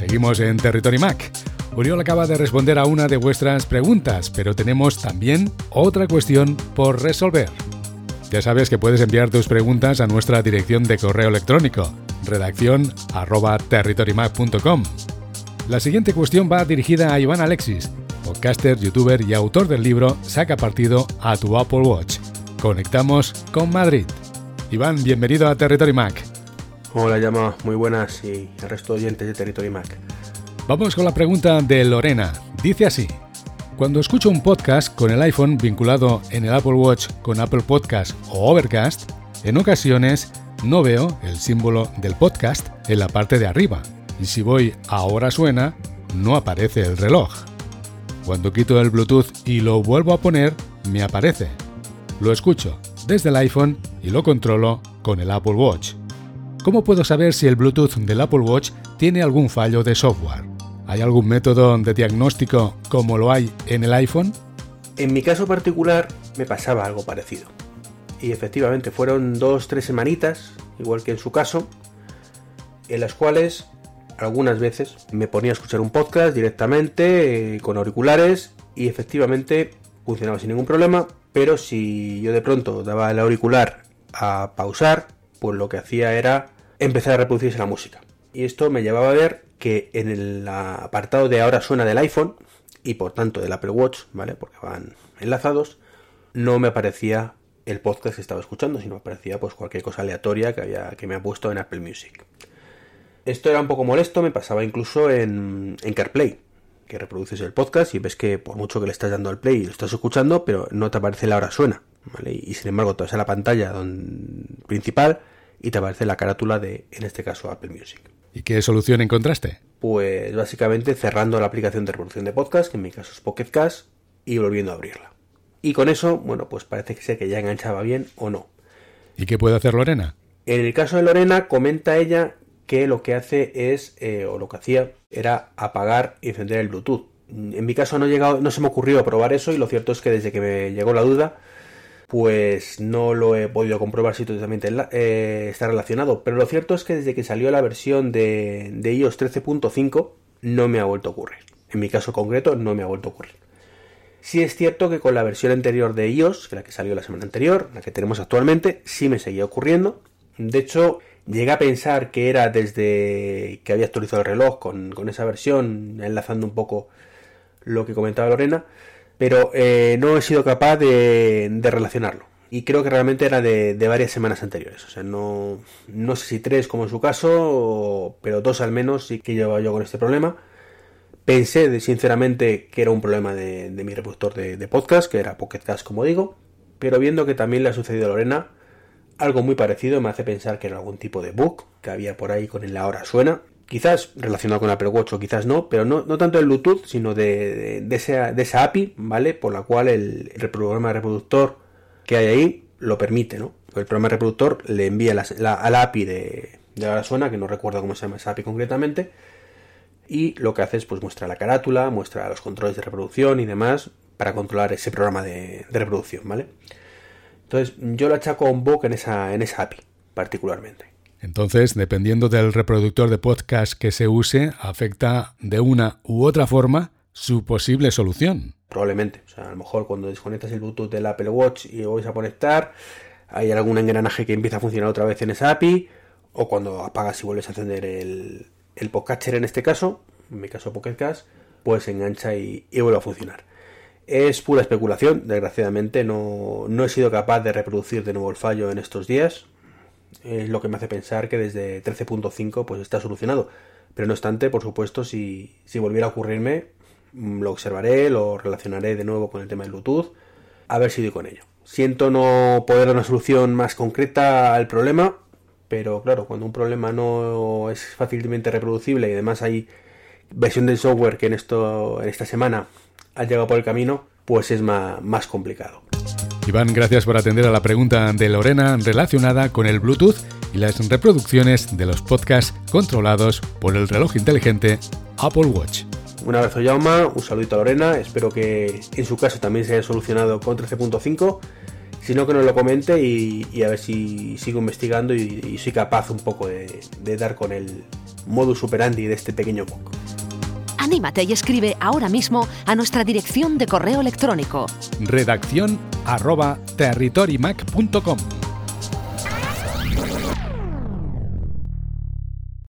Seguimos en Territory Mac. Uriol acaba de responder a una de vuestras preguntas, pero tenemos también otra cuestión por resolver. Ya sabes que puedes enviar tus preguntas a nuestra dirección de correo electrónico, redacción arroba territorymac.com. La siguiente cuestión va dirigida a Iván Alexis, podcaster, youtuber y autor del libro Saca partido a tu Apple Watch. Conectamos con Madrid. Iván, bienvenido a Territory Mac. Hola, llama, muy buenas y el resto de oyentes de Territory Mac. Vamos con la pregunta de Lorena. Dice así. Cuando escucho un podcast con el iPhone vinculado en el Apple Watch con Apple Podcast o Overcast, en ocasiones no veo el símbolo del podcast en la parte de arriba y si voy a ahora suena, no aparece el reloj. Cuando quito el Bluetooth y lo vuelvo a poner, me aparece. Lo escucho desde el iPhone y lo controlo con el Apple Watch. ¿Cómo puedo saber si el Bluetooth del Apple Watch tiene algún fallo de software? ¿Hay algún método de diagnóstico como lo hay en el iPhone? En mi caso particular me pasaba algo parecido. Y efectivamente fueron dos, tres semanitas, igual que en su caso, en las cuales algunas veces me ponía a escuchar un podcast directamente eh, con auriculares y efectivamente funcionaba sin ningún problema, pero si yo de pronto daba el auricular a pausar, pues lo que hacía era empezar a reproducirse la música. Y esto me llevaba a ver que en el apartado de ahora suena del iPhone y por tanto del Apple Watch, ¿vale? Porque van enlazados, no me aparecía el podcast que estaba escuchando, sino aparecía pues cualquier cosa aleatoria que había que me ha puesto en Apple Music. Esto era un poco molesto, me pasaba incluso en, en CarPlay, que reproduces el podcast y ves que por mucho que le estás dando al play y lo estás escuchando, pero no te aparece la hora suena, ¿vale? Y sin embargo te vas a la pantalla principal y te aparece la carátula de, en este caso, Apple Music. ¿Y qué solución encontraste? Pues básicamente cerrando la aplicación de reproducción de podcast, que en mi caso es Pocket Cast, y volviendo a abrirla. Y con eso, bueno, pues parece que sé que ya enganchaba bien o no. ¿Y qué puede hacer Lorena? En el caso de Lorena, comenta ella que lo que hace es, eh, o lo que hacía, era apagar y encender el Bluetooth. En mi caso no, llegado, no se me ocurrió probar eso y lo cierto es que desde que me llegó la duda, pues no lo he podido comprobar si totalmente eh, está relacionado. Pero lo cierto es que desde que salió la versión de, de iOS 13.5 no me ha vuelto a ocurrir. En mi caso concreto no me ha vuelto a ocurrir. Sí es cierto que con la versión anterior de iOS, que la que salió la semana anterior, la que tenemos actualmente, sí me seguía ocurriendo. De hecho, llegué a pensar que era desde que había actualizado el reloj con, con esa versión, enlazando un poco lo que comentaba Lorena, pero eh, no he sido capaz de, relacionarlo. Y creo que realmente era de, varias semanas anteriores. O sea, no, no sé si tres como en su caso, pero dos al menos sí que llevaba yo con este problema. Pensé sinceramente que era un problema de, mi reproductor de, podcast, que era Pocket Cast como digo, pero viendo que también le ha sucedido a Lorena, algo muy parecido me hace pensar que era algún tipo de bug que había por ahí con el ahora suena quizás relacionado con Apple Watch o quizás no, pero no, no tanto el Bluetooth, sino de, de, esa, de, esa, API, ¿vale? Por la cual el, el, programa reproductor que hay ahí lo permite, ¿no? El programa reproductor le envía la, a la API de, de la zona, que no recuerdo cómo se llama esa API concretamente, y lo que hace es pues muestra la carátula, muestra los controles de reproducción y demás para controlar ese programa de, de reproducción, ¿vale? Entonces yo lo achaco a un bug en esa, en esa API, particularmente. Entonces, dependiendo del reproductor de podcast que se use, afecta de una u otra forma su posible solución. Probablemente. O sea, a lo mejor cuando desconectas el Bluetooth del Apple Watch y lo vais a conectar, hay algún engranaje que empieza a funcionar otra vez en esa API, o cuando apagas y vuelves a encender el, el en este caso, en mi caso Pocket Cast, pues se engancha y, vuelve a funcionar. Es pura especulación, desgraciadamente no, no he sido capaz de reproducir de nuevo el fallo en estos días, es lo que me hace pensar que desde 13.5 pues está solucionado. Pero no obstante, por supuesto, si, si volviera a ocurrirme, mm, lo observaré, lo relacionaré de nuevo con el tema del Bluetooth, a ver si doy con ello. Siento no poder dar una solución más concreta al problema, pero claro, cuando un problema no es fácilmente reproducible y además hay versión del software que en, esto, en esta semana ha llegado por el camino, pues es más, más complicado. Iván, gracias por atender a la pregunta de Lorena relacionada con el Bluetooth y las reproducciones de los podcasts controlados por el reloj inteligente Apple Watch. Un abrazo, Yauma, un saludito a Lorena, espero que en su caso también se haya solucionado con 13.5. Si no, que nos lo comente y, a ver si sigo investigando y, soy capaz un poco de, dar con el, modus operandi de este pequeño bug. Anímate y escribe ahora mismo a nuestra dirección de correo electrónico. Redacción arroba territorymac.com